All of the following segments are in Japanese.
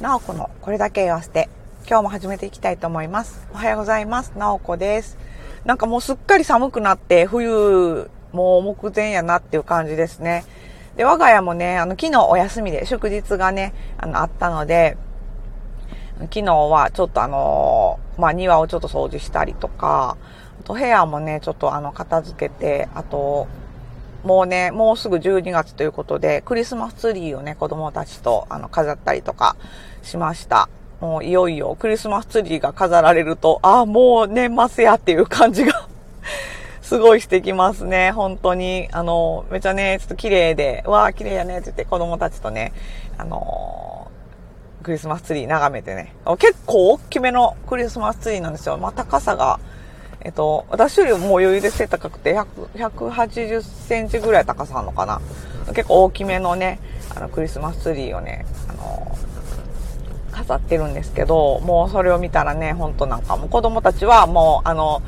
なおこのこれだけ言わせて、今日も始めていきたいと思います。おはようございます。なおこです。なんかもうすっかり寒くなって、冬もう目前やなっていう感じですね。で、我が家もね、あの、昨日お休みで、祝日がね、あの、あったので、昨日はちょっとあのまあ、庭をちょっと掃除したりとか、あと部屋もね、ちょっとあの、片付けて、あと、もうね、もうすぐ12月ということで、クリスマスツリーをね、子供たちとあの飾ったりとかしました。もういよいよクリスマスツリーが飾られると、ああ、もう年末やっていう感じが すごいしてきますね。本当に。あの、めちゃね、ちょっと綺麗で、わあ、綺麗やねって言って子供たちとね、あのクリスマスツリー眺めてね。結構大きめのクリスマスツリーなんですよ。まあ、高さが、えっと、私よりも余裕で背高くて、180センチぐらい高さあるのかな。結構大きめのね、あの、クリスマスツリーをね、あの飾ってるんですけど、もうそれを見たらね、ほんとなんかもう子供たちはもう、あの、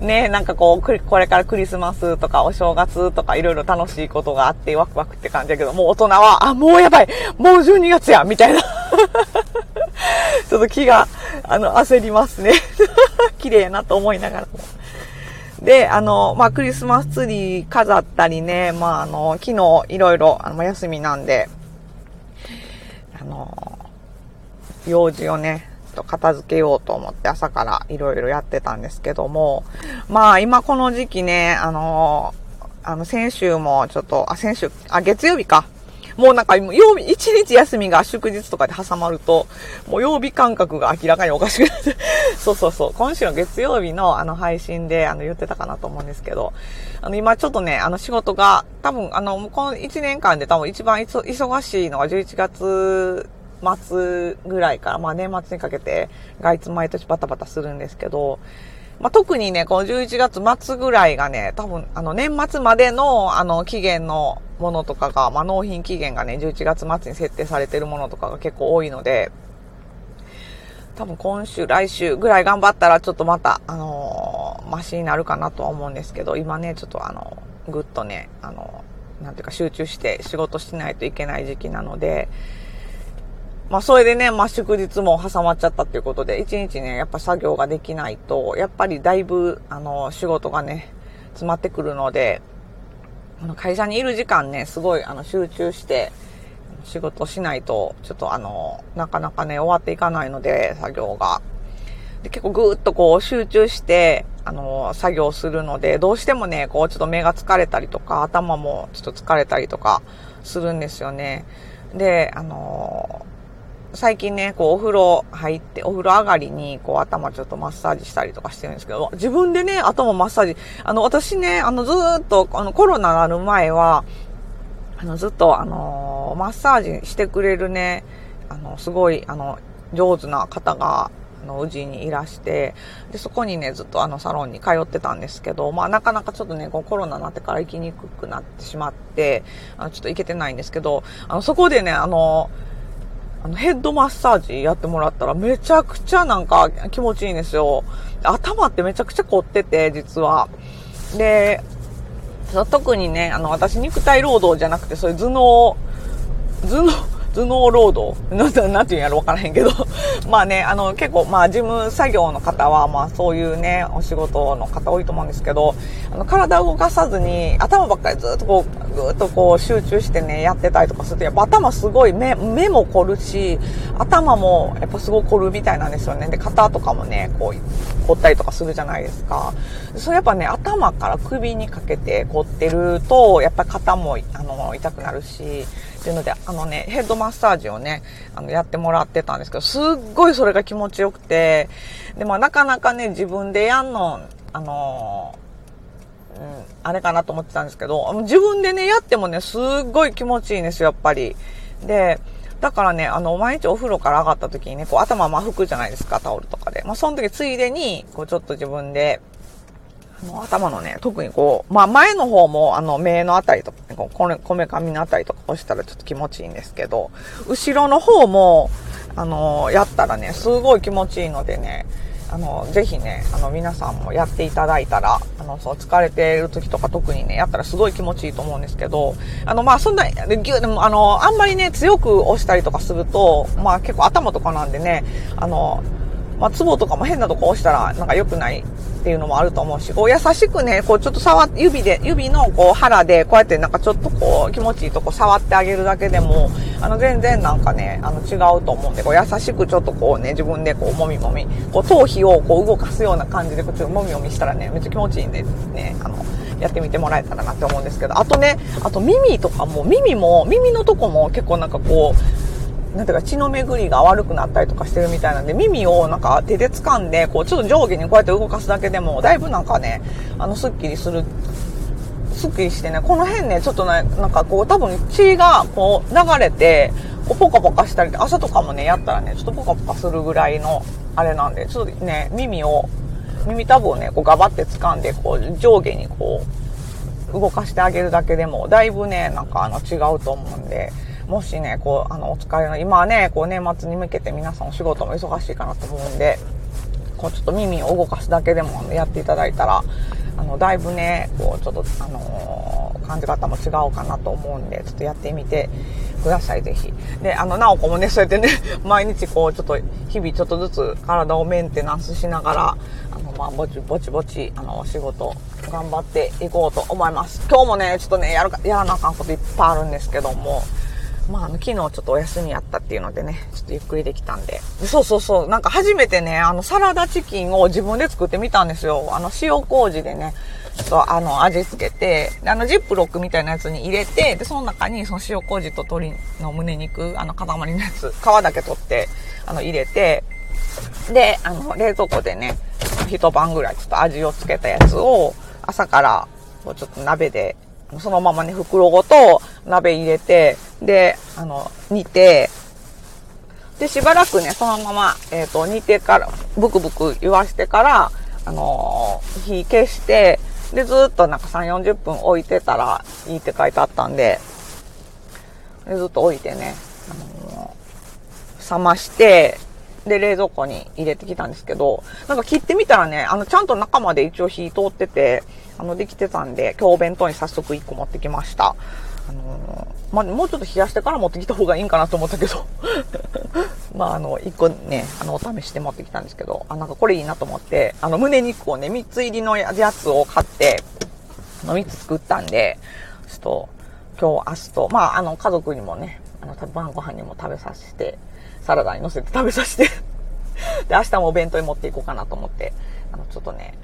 ね、なんかこう、これからクリスマスとかお正月とかいろいろ楽しいことがあってワクワクって感じだけど、もう大人は、あ、もうやばいもう12月やみたいな。ちょっと気が、あの、焦りますね。綺麗やなと思いながら。で、あの、まあ、クリスマスツリー飾ったりね、まあ、あの、昨日いろいろ、あの、休みなんで、あの、用事をね、と片付けようと思って朝からいろいろやってたんですけども、まあ今この時期ね、あの、あの先週もちょっと、あ、先週、あ、月曜日か。もうなんか、曜日、一日休みが祝日とかで挟まると、もう曜日感覚が明らかにおかしくなって、そうそうそう、今週の月曜日のあの配信であの言ってたかなと思うんですけど、あの今ちょっとね、あの仕事が、多分あの、この1年間で多分一番忙しいのが11月末ぐらいから、まあ年末にかけて、外出毎年バタバタするんですけど、まあ特にね、この11月末ぐらいがね、多分、あの年末までの、あの期限のものとかが、まあ納品期限がね、11月末に設定されてるものとかが結構多いので、多分今週、来週ぐらい頑張ったらちょっとまた、あのー、マシになるかなとは思うんですけど、今ね、ちょっとあの、ぐっとね、あの、なんていうか集中して仕事しないといけない時期なので、まあそれでね、まあ祝日も挟まっちゃったっていうことで、一日ね、やっぱ作業ができないと、やっぱりだいぶ、あの、仕事がね、詰まってくるので、あの会社にいる時間ね、すごいあの集中して仕事しないと、ちょっとあの、なかなかね、終わっていかないので、作業が。で結構ぐーっとこう集中して、あの、作業するので、どうしてもね、こうちょっと目が疲れたりとか、頭もちょっと疲れたりとかするんですよね。で、あの、最近ね、こう、お風呂入って、お風呂上がりに、こう、頭ちょっとマッサージしたりとかしてるんですけど、自分でね、頭マッサージ、あの、私ね、あの、ずーっと、あの、コロナなる前は、あの、ずっと、あの、マッサージしてくれるね、あの、すごい、あの、上手な方が、あの、うちにいらして、で、そこにね、ずっとあの、サロンに通ってたんですけど、まあ、なかなかちょっとね、こうコロナになってから行きにくくなってしまって、あの、ちょっと行けてないんですけど、あの、そこでね、あの、あの、ヘッドマッサージやってもらったらめちゃくちゃなんか気持ちいいんですよ。頭ってめちゃくちゃ凝ってて、実は。で、特にね、あの、私肉体労働じゃなくて、そういう頭脳、頭脳、頭脳労働 なんて言うんやろわからへんけど。まあね、あの、結構、まあ、事務作業の方は、まあ、そういうね、お仕事の方多いと思うんですけど、あの、体を動かさずに、頭ばっかりずっとこう、ぐっとこう、集中してね、やってたりとかすると、やっぱ頭すごい目、目も凝るし、頭もやっぱすごい凝るみたいなんですよね。で、肩とかもね、こう、凝ったりとかするじゃないですか。それやっぱね、頭から首にかけて凝ってると、やっぱ肩も、あの、痛くなるし、っていうので、あのね、ヘッドマッサージをね、あの、やってもらってたんですけど、すっごいそれが気持ちよくて、で、まあ、なかなかね、自分でやんの、あのあれかなと思ってたんですけど、自分でね、やってもね、すっごい気持ちいいんですよ、やっぱり。で、だからね、あの、毎日お風呂から上がった時にね、こう頭ま拭くじゃないですか、タオルとかで。まあ、その時ついでに、こうちょっと自分で、あの、頭のね、特にこう、まあ、前の方も、あの、目のあたりとか、ね、こうこ、めかみのあたりとか押したらちょっと気持ちいいんですけど、後ろの方も、あの、やったらね、すごい気持ちいいのでね、あの、ぜひね、あの、皆さんもやっていただいたら、あの、そう、疲れてる時とか特にね、やったらすごい気持ちいいと思うんですけど、あの、まあ、そんな、ぎゅでも、あの、あんまりね、強く押したりとかすると、まあ、結構頭とかなんでね、あの、まあ、ツボとかも変なとこ押したら、なんか良くないっていうのもあると思うし、こう優しくね、こうちょっと触っ指で、指のこう腹で、こうやってなんかちょっとこう気持ちいいとこ触ってあげるだけでも、あの全然なんかね、あの違うと思うんで、こう優しくちょっとこうね、自分でこうもみもみ、こう頭皮をこう動かすような感じで、こうちょっともみもみしたらね、めっちゃ気持ちいいんでね、あの、やってみてもらえたらなって思うんですけど、あとね、あと耳とかも、耳も、耳のとこも結構なんかこう、なんていうか血の巡りが悪くなったりとかしてるみたいなんで、耳をなんか手で掴んで、こうちょっと上下にこうやって動かすだけでも、だいぶなんかね、あの、スッキリする、スッキリしてね、この辺ね、ちょっとね、なんかこう多分血がこう流れて、こうポカポカしたり、朝とかもね、やったらね、ちょっとポカポカするぐらいの、あれなんで、ちょっとね、耳を、耳たぶをね、こうガバって掴んで、こう上下にこう、動かしてあげるだけでも、だいぶね、なんかあの違うと思うんで、もしね、こう、あの、お疲れの、今はね、こう年末に向けて皆さんお仕事も忙しいかなと思うんで、こうちょっと耳を動かすだけでもやっていただいたら、あの、だいぶね、こう、ちょっと、あのー、感じ方も違うかなと思うんで、ちょっとやってみてください、ぜひ。で、あの、なおこもね、そうやってね、毎日こう、ちょっと、日々ちょっとずつ体をメンテナンスしながら、あの、まあ、ぼちぼちぼち、あの、お仕事、頑張っていこうと思います。今日もね、ちょっとね、やるか、やらなあかんこといっぱいあるんですけども、まあ、あの、昨日ちょっとお休みやったっていうのでね、ちょっとゆっくりできたんで。そうそうそう、なんか初めてね、あの、サラダチキンを自分で作ってみたんですよ。あの、塩麹でね、ちょっとあの、味付けて、あの、ジップロックみたいなやつに入れて、で、その中にその塩麹と鶏の胸肉、あの、塊のやつ、皮だけ取って、あの、入れて、で、あの、冷蔵庫でね、一晩ぐらいちょっと味をつけたやつを、朝から、ちょっと鍋でそのままね、袋ごと鍋入れて、で、あの、煮て、で、しばらくね、そのまま、えっ、ー、と、煮てから、ブクブク言わしてから、あのー、火消して、で、ずっとなんか3、40分置いてたらいいって書いてあったんで、でずっと置いてね、あのー、冷まして、で、冷蔵庫に入れてきたんですけど、なんか切ってみたらね、あの、ちゃんと中まで一応火通ってて、あの、できてたんで、今日お弁当に早速1個持ってきました。あのー、まあ、もうちょっと冷やしてから持ってきた方がいいんかなと思ったけど まあ、あの、1個ね、あの、お試しで持ってきたんですけど、あ、なんかこれいいなと思って、あの、胸肉をね、3つ入りのやつを買って、の3つ作ったんで、ちょっと、今日、明日と、まあ、あの、家族にもね、あの、晩ご飯にも食べさせて、サラダに乗せて食べさせて。で、明日もお弁当に持っていこうかなと思って、あの、ちょっとね、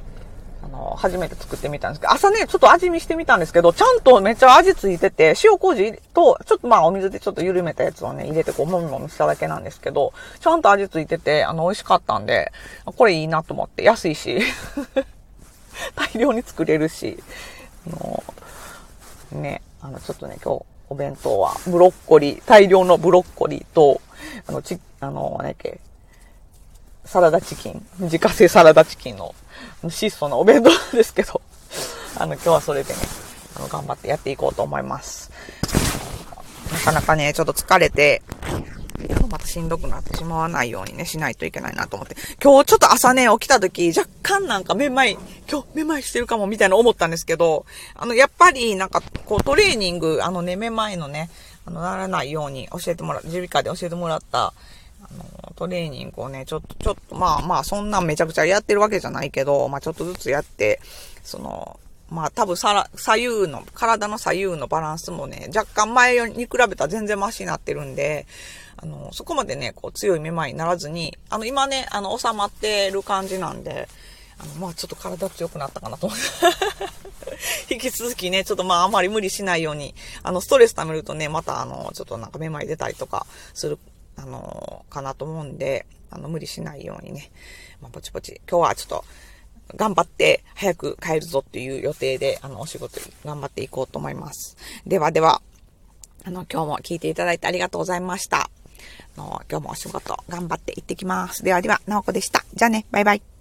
あの、初めて作ってみたんですけど、朝ね、ちょっと味見してみたんですけど、ちゃんとめっちゃ味ついてて、塩麹と、ちょっとまあお水でちょっと緩めたやつをね、入れてこう、もみもみしただけなんですけど、ちゃんと味ついてて、あの、美味しかったんで、これいいなと思って、安いし、大量に作れるし、あの、ね、あの、ちょっとね、今日、お弁当は、ブロッコリー、大量のブロッコリーと、あの、ち、あの、何やっけ、サラダチキン、自家製サラダチキンの質素なお弁当ですけど、あの、今日はそれでね、あの、頑張ってやっていこうと思います。なかなかね、ちょっと疲れて、しんどくなってしまわないようにね、しないといけないなと思って。今日ちょっと朝ね、起きた時、若干なんかめまい、今日めまいしてるかもみたいな思ったんですけど、あの、やっぱりなんか、こうトレーニング、あのね、めまいのね、あの、ならないように教えてもら、耳鼻科で教えてもらった、あの、トレーニングをね、ちょっと、ちょっと、まあまあ、そんなめちゃくちゃやってるわけじゃないけど、まあちょっとずつやって、その、まあ多分さ左右の、体の左右のバランスもね、若干前に比べたら全然マシになってるんで、あの、そこまでね、こう強いめまいにならずに、あの、今ね、あの、収まってる感じなんで、あの、まあちょっと体強くなったかなと思って。引き続きね、ちょっとまああまり無理しないように、あの、ストレス溜めるとね、またあの、ちょっとなんかめまい出たりとかする、あの、かなと思うんで、あの、無理しないようにね、まあ、ぼちぼち、今日はちょっと、頑張って早く帰るぞっていう予定で、あの、お仕事頑張っていこうと思います。ではでは、あの、今日も聞いていただいてありがとうございました。あの、今日もお仕事頑張って行ってきます。ではでは、なおこでした。じゃあね、バイバイ。